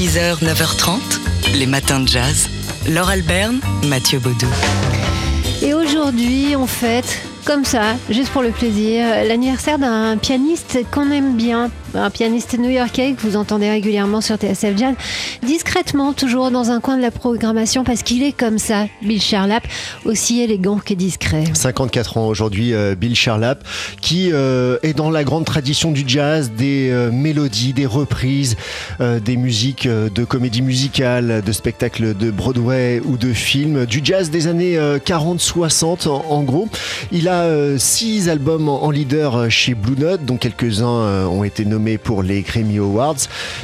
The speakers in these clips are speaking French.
6h, 9h30, les matins de jazz. Laure Alberne, Mathieu Baudou. Et aujourd'hui, on fête comme ça, juste pour le plaisir, l'anniversaire d'un pianiste qu'on aime bien, un pianiste new-yorkais que vous entendez régulièrement sur TSF Jazz, discrètement toujours dans un coin de la programmation parce qu'il est comme ça, Bill Charlap, aussi élégant que discret. 54 ans aujourd'hui, euh, Bill Charlap, qui euh, est dans la grande tradition du jazz, des euh, mélodies, des reprises, des musiques de comédie musicale, de spectacles de Broadway ou de films, du jazz des années 40-60 en, en, gros. Il a six albums en leader chez Blue Note, dont quelques-uns ont été nommés pour les Grammy Awards.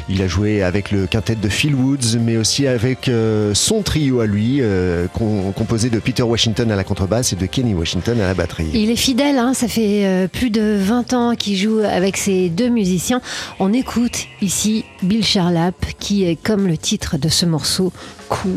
Il a joué avec le quintet de Phil Woods, mais aussi avec son trio à lui, composé de Peter Washington à la contrebasse et de Kenny Washington à la batterie. Il est fidèle, hein, ça fait plus de 20 ans qu'il joue avec ces deux musiciens. On écoute ici Bill Charlap, qui est comme le titre de ce morceau, cool.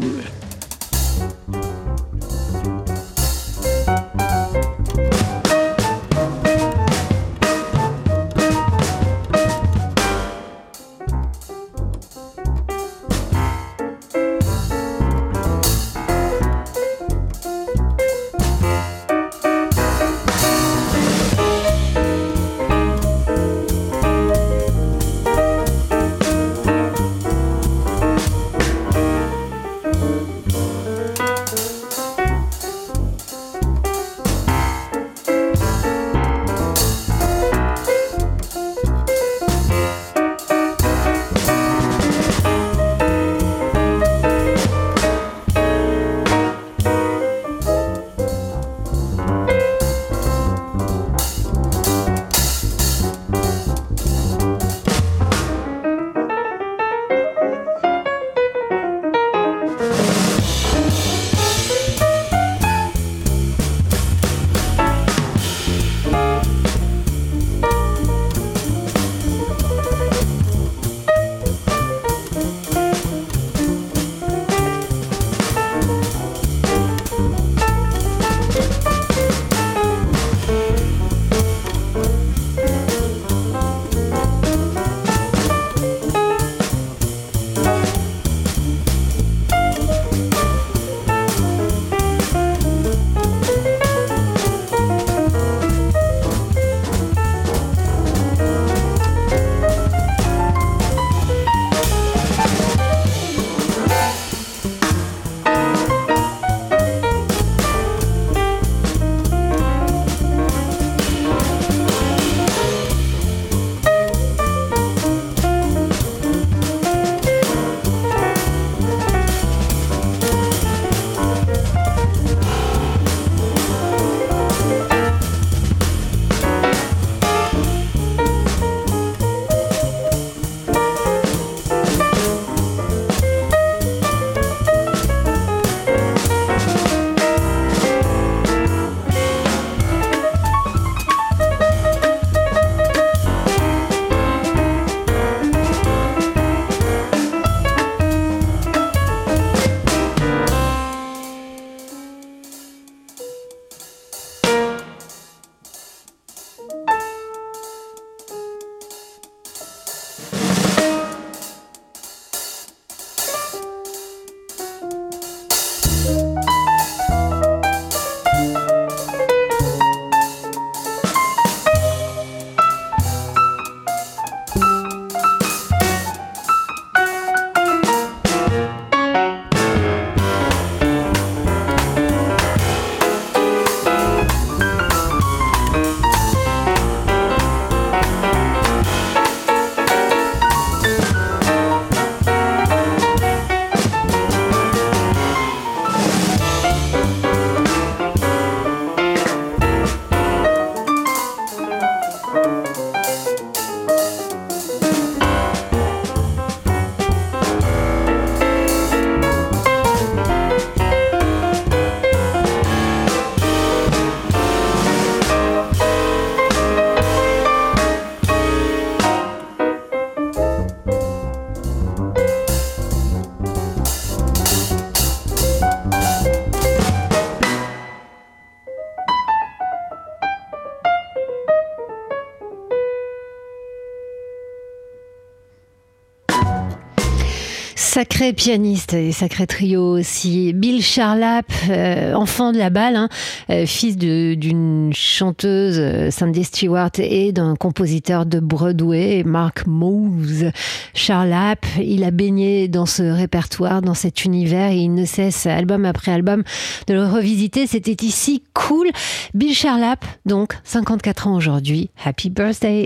Sacré pianiste et sacré trio aussi. Bill Charlap, euh, enfant de la balle, hein, euh, fils d'une chanteuse, euh, Sandy Stewart, et d'un compositeur de Broadway, Mark Mose. Charlap, il a baigné dans ce répertoire, dans cet univers, et il ne cesse, album après album, de le revisiter. C'était ici cool. Bill Charlap, donc, 54 ans aujourd'hui. Happy birthday!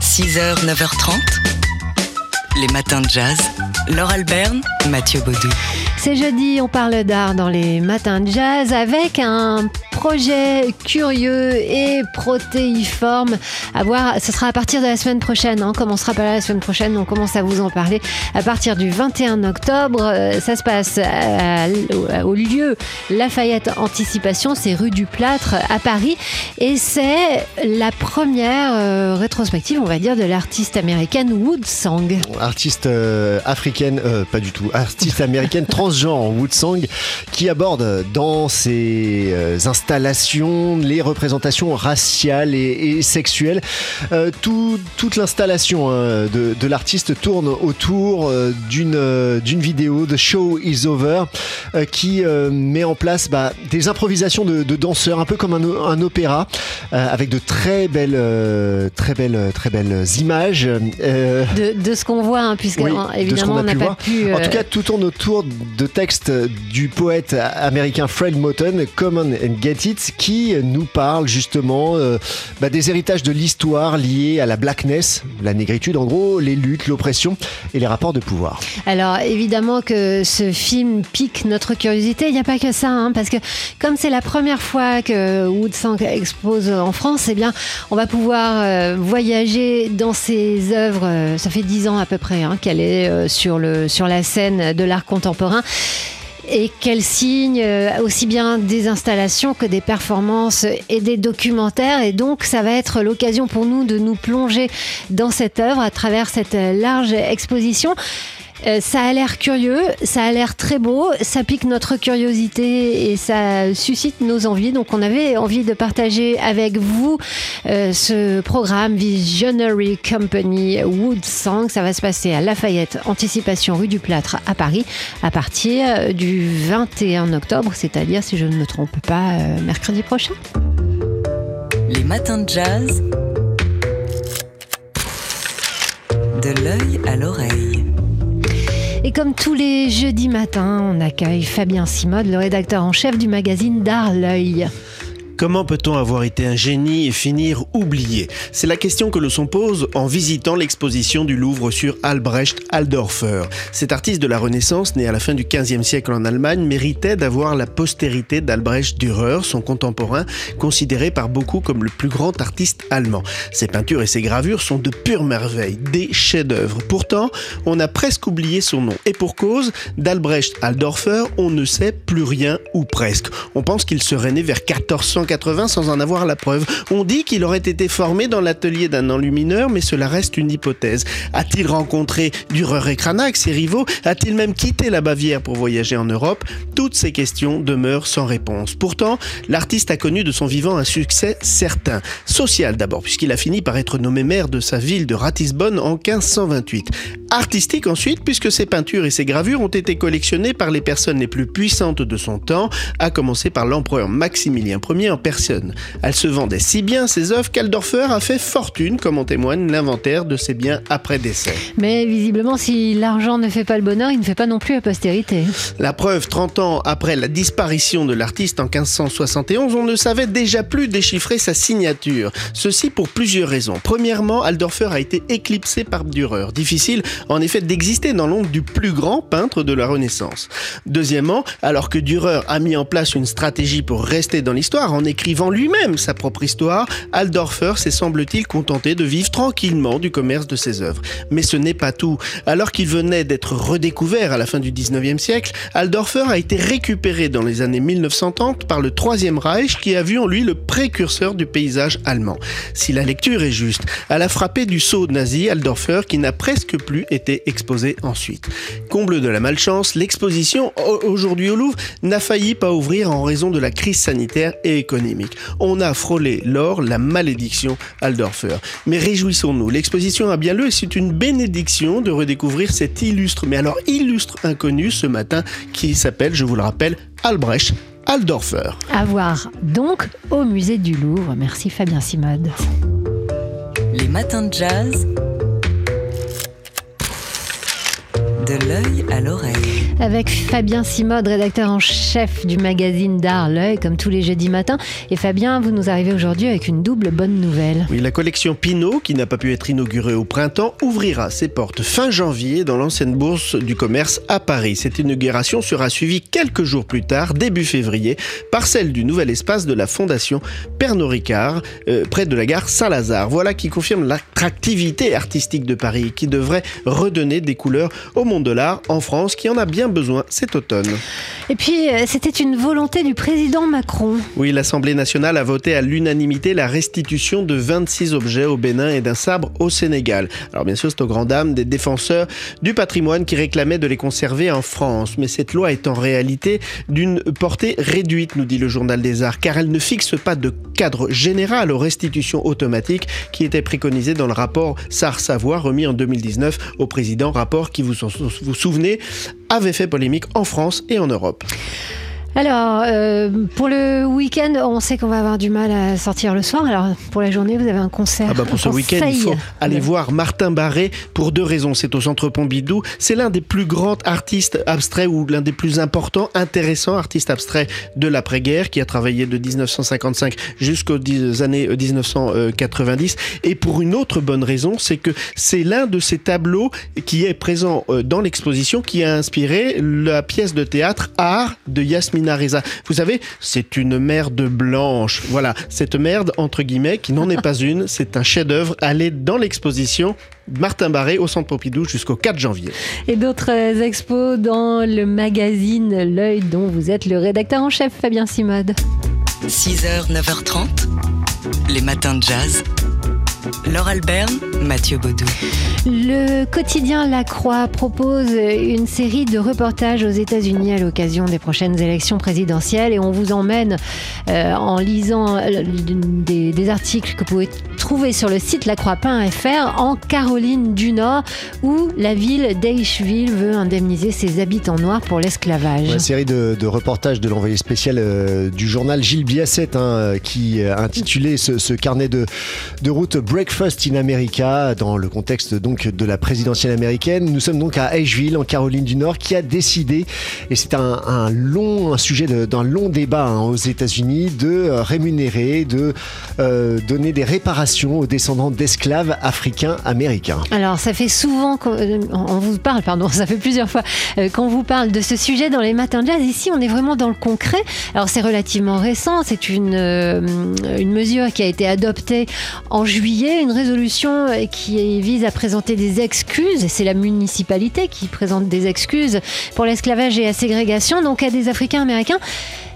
6h, 9h30. Les matins de jazz. Laure Alberne, Mathieu Baudou. C'est jeudi, on parle d'art dans les matins de jazz avec un projet curieux et protéiforme à voir. Ce sera à partir de la semaine prochaine. Hein. Comme on sera pas là la semaine prochaine, on commence à vous en parler. À partir du 21 octobre, euh, ça se passe au lieu Lafayette Anticipation, c'est rue du Plâtre à Paris. Et c'est la première euh, rétrospective, on va dire, de l'artiste américaine Woodsong. Artiste euh, africaine, pas du tout, artiste américaine transgenre Woodsong qui aborde dans ses les représentations raciales et, sexuelles. Euh, toute l'installation hein, de, l'artiste tourne autour euh, euh, d'une vidéo, The Show is Over, qui met en place bah, des improvisations de, danseurs, un peu comme un, opéra, avec de très belles, très belles, très belles images. De, ce qu'on voit, hein, puisque évidemment on n'a pas pu. En tout cas, tout tourne autour de textes du poète américain Fred Moten, Common and Get qui nous parle justement euh, bah, des héritages de l'histoire liés à la blackness, la négritude en gros, les luttes, l'oppression et les rapports de pouvoir. Alors évidemment que ce film pique notre curiosité, il n'y a pas que ça, hein, parce que comme c'est la première fois que Woodsong expose en France, eh bien on va pouvoir euh, voyager dans ses œuvres, euh, ça fait dix ans à peu près hein, qu'elle est sur, le, sur la scène de l'art contemporain et qu'elle signe euh, aussi bien des installations que des performances et des documentaires. Et donc, ça va être l'occasion pour nous de nous plonger dans cette œuvre à travers cette large exposition. Euh, ça a l'air curieux, ça a l'air très beau, ça pique notre curiosité et ça suscite nos envies. Donc on avait envie de partager avec vous euh, ce programme Visionary Company Wood Song. Ça va se passer à Lafayette, Anticipation rue du Plâtre à Paris à partir euh, du 21 octobre, c'est-à-dire si je ne me trompe pas, mercredi prochain. Les matins de jazz. De l'œil à l'oreille. Et comme tous les jeudis matins, on accueille Fabien Simode, le rédacteur en chef du magazine D'Art L'œil. Comment peut-on avoir été un génie et finir oublié? C'est la question que l'on se pose en visitant l'exposition du Louvre sur Albrecht Aldorfer. Cet artiste de la Renaissance, né à la fin du XVe siècle en Allemagne, méritait d'avoir la postérité d'Albrecht Dürer, son contemporain, considéré par beaucoup comme le plus grand artiste allemand. Ses peintures et ses gravures sont de pure merveille, des chefs-d'œuvre. Pourtant, on a presque oublié son nom. Et pour cause, d'Albrecht Aldorfer, on ne sait plus rien ou presque. On pense qu'il serait né vers 1400 sans en avoir la preuve. On dit qu'il aurait été formé dans l'atelier d'un enlumineur, mais cela reste une hypothèse. A-t-il rencontré Dürer et Cranach, ses rivaux? A-t-il même quitté la Bavière pour voyager en Europe? Toutes ces questions demeurent sans réponse. Pourtant, l'artiste a connu de son vivant un succès certain. Social d'abord, puisqu'il a fini par être nommé maire de sa ville de Ratisbonne en 1528. Artistique ensuite, puisque ses peintures et ses gravures ont été collectionnées par les personnes les plus puissantes de son temps, à commencer par l'empereur Maximilien Ier en personne. Elle se vendait si bien ses œuvres qu'Aldorfer a fait fortune, comme en témoigne l'inventaire de ses biens après décès. Mais visiblement, si l'argent ne fait pas le bonheur, il ne fait pas non plus la postérité. La preuve, 30 ans après la disparition de l'artiste en 1571, on ne savait déjà plus déchiffrer sa signature. Ceci pour plusieurs raisons. Premièrement, Aldorfer a été éclipsé par Dürer. Difficile, en effet, d'exister dans l'ombre du plus grand peintre de la Renaissance. Deuxièmement, alors que Dürer a mis en place une stratégie pour rester dans l'histoire en écrivant lui-même sa propre histoire, Aldorfer s'est semble-t-il contenté de vivre tranquillement du commerce de ses œuvres. Mais ce n'est pas tout. Alors qu'il venait d'être redécouvert à la fin du 19e siècle, Aldorfer a été récupéré dans les années 1930 par le Troisième Reich qui a vu en lui le précurseur du paysage allemand. Si la lecture est juste, elle a frappé du saut nazi Aldorfer qui n'a presque plus été exposé ensuite. Comble de la malchance, l'exposition aujourd'hui au Louvre n'a failli pas ouvrir en raison de la crise sanitaire et économique. On a frôlé l'or, la malédiction Aldorfer. Mais réjouissons-nous, l'exposition a bien lieu et c'est une bénédiction de redécouvrir cet illustre, mais alors illustre inconnu ce matin qui s'appelle, je vous le rappelle, Albrecht Aldorfer. À voir donc au musée du Louvre. Merci Fabien Simode. Les matins de jazz. De l'œil à l'oreille. Avec Fabien Simode, rédacteur en chef du magazine d'art L'œil, comme tous les jeudis matins. Et Fabien, vous nous arrivez aujourd'hui avec une double bonne nouvelle. Oui, la collection Pinot, qui n'a pas pu être inaugurée au printemps, ouvrira ses portes fin janvier dans l'ancienne bourse du commerce à Paris. Cette inauguration sera suivie quelques jours plus tard, début février, par celle du nouvel espace de la Fondation Pernod Ricard, euh, près de la gare Saint-Lazare. Voilà qui confirme l'attractivité artistique de Paris, qui devrait redonner des couleurs au monde de l'art en France qui en a bien besoin cet automne. Et puis, euh, c'était une volonté du président Macron. Oui, l'Assemblée nationale a voté à l'unanimité la restitution de 26 objets au Bénin et d'un sabre au Sénégal. Alors bien sûr, c'est aux grand dames des défenseurs du patrimoine qui réclamaient de les conserver en France. Mais cette loi est en réalité d'une portée réduite, nous dit le journal des arts, car elle ne fixe pas de cadre général aux restitutions automatiques qui était préconisé dans le rapport SAR-Savoie remis en 2019 au président, rapport qui vous vous souvenez, avait fait polémique en France et en Europe. Alors, euh, pour le week-end, on sait qu'on va avoir du mal à sortir le soir. Alors, pour la journée, vous avez un concert. Ah bah pour ce week-end, il faut aller voir Martin Barré pour deux raisons. C'est au Centre Pompidou. C'est l'un des plus grands artistes abstraits ou l'un des plus importants, intéressants artistes abstraits de l'après-guerre qui a travaillé de 1955 jusqu'aux années 1990. Et pour une autre bonne raison, c'est que c'est l'un de ces tableaux qui est présent euh, dans l'exposition qui a inspiré la pièce de théâtre Art de Vous savez, c'est une merde blanche. Voilà, cette merde, entre guillemets, qui n'en est pas une, c'est un chef-d'œuvre. Allez dans l'exposition. Martin Barré au Centre Pompidou jusqu'au 4 janvier. Et d'autres expos dans le magazine L'œil dont vous êtes le rédacteur en chef, Fabien Simode. 6h, 9h30, les matins de jazz. Laure Alberne, Mathieu Baudou. Le quotidien La Croix propose une série de reportages aux États-Unis à l'occasion des prochaines élections présidentielles et on vous emmène euh, en lisant euh, des, articles que vous pouvez trouver sur le site lacroix.fr en Caroline du Nord où la ville d'Eichville veut indemniser ses habitants noirs pour l'esclavage. Une série de, reportages de l'envoyé spécial euh, du journal Gilles Biasset hein, qui a intitulé ce, carnet de, de route Breakfast in America dans le contexte donc de la présidentielle américaine. Nous sommes donc à Asheville en Caroline du Nord qui a décidé, et c'est un, long un sujet d'un long débat hein, aux États-Unis, de euh, rémunérer, de euh, donner des réparations aux descendants d'esclaves africains américains. Alors ça fait souvent qu'on euh, vous parle, pardon, ça fait plusieurs fois qu'on vous parle de ce sujet dans les matins de jazz. Ici, on est vraiment dans le concret. Alors c'est relativement récent, c'est une, une mesure qui a été adoptée en juillet une résolution qui vise à présenter des excuses, c'est la municipalité qui présente des excuses pour l'esclavage et la ségrégation, donc à des Africains américains.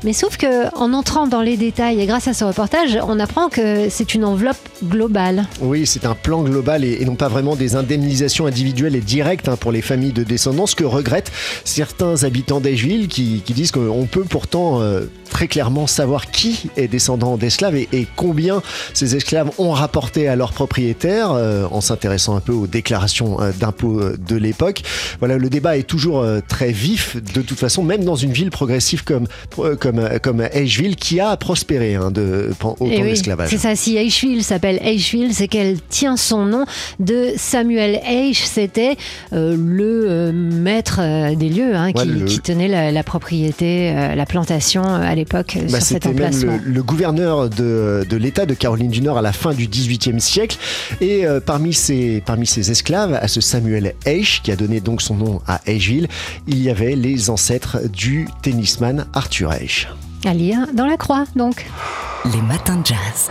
Mais sauf que en entrant dans les détails et grâce à ce reportage, on apprend que c'est une enveloppe globale. Oui, c'est un plan global et, non pas vraiment des indemnisations individuelles et directes hein, pour les familles de descendants, ce que regrettent certains habitants d'Asheville qui, disent qu'on peut pourtant euh, très clairement savoir qui est descendant d'esclaves et, combien ces esclaves ont rapporté à leurs propriétaires euh, en s'intéressant un peu aux déclarations euh, d'impôts de l'époque. Voilà, le débat est toujours très vif de toute façon, même dans une ville progressive comme, comme comme, Asheville qui a prospéré hein, de, au eh temps de l'esclavage. C'est ça, si Asheville s'appelle Asheville, c'est qu'elle tient son nom de Samuel H. C'était euh, le euh, maître euh, des lieux hein, qui, tenait la, propriété, la plantation à l'époque bah, sur cet emplacement. Même le, le, gouverneur de, de l'État de Caroline du Nord à la fin du XVIIIe siècle. Et parmi, ses, parmi ses esclaves, à ce Samuel H. qui a donné donc son nom à Asheville, il y avait les ancêtres du tennisman Arthur H. À lire dans la croix, donc. Les matins de jazz.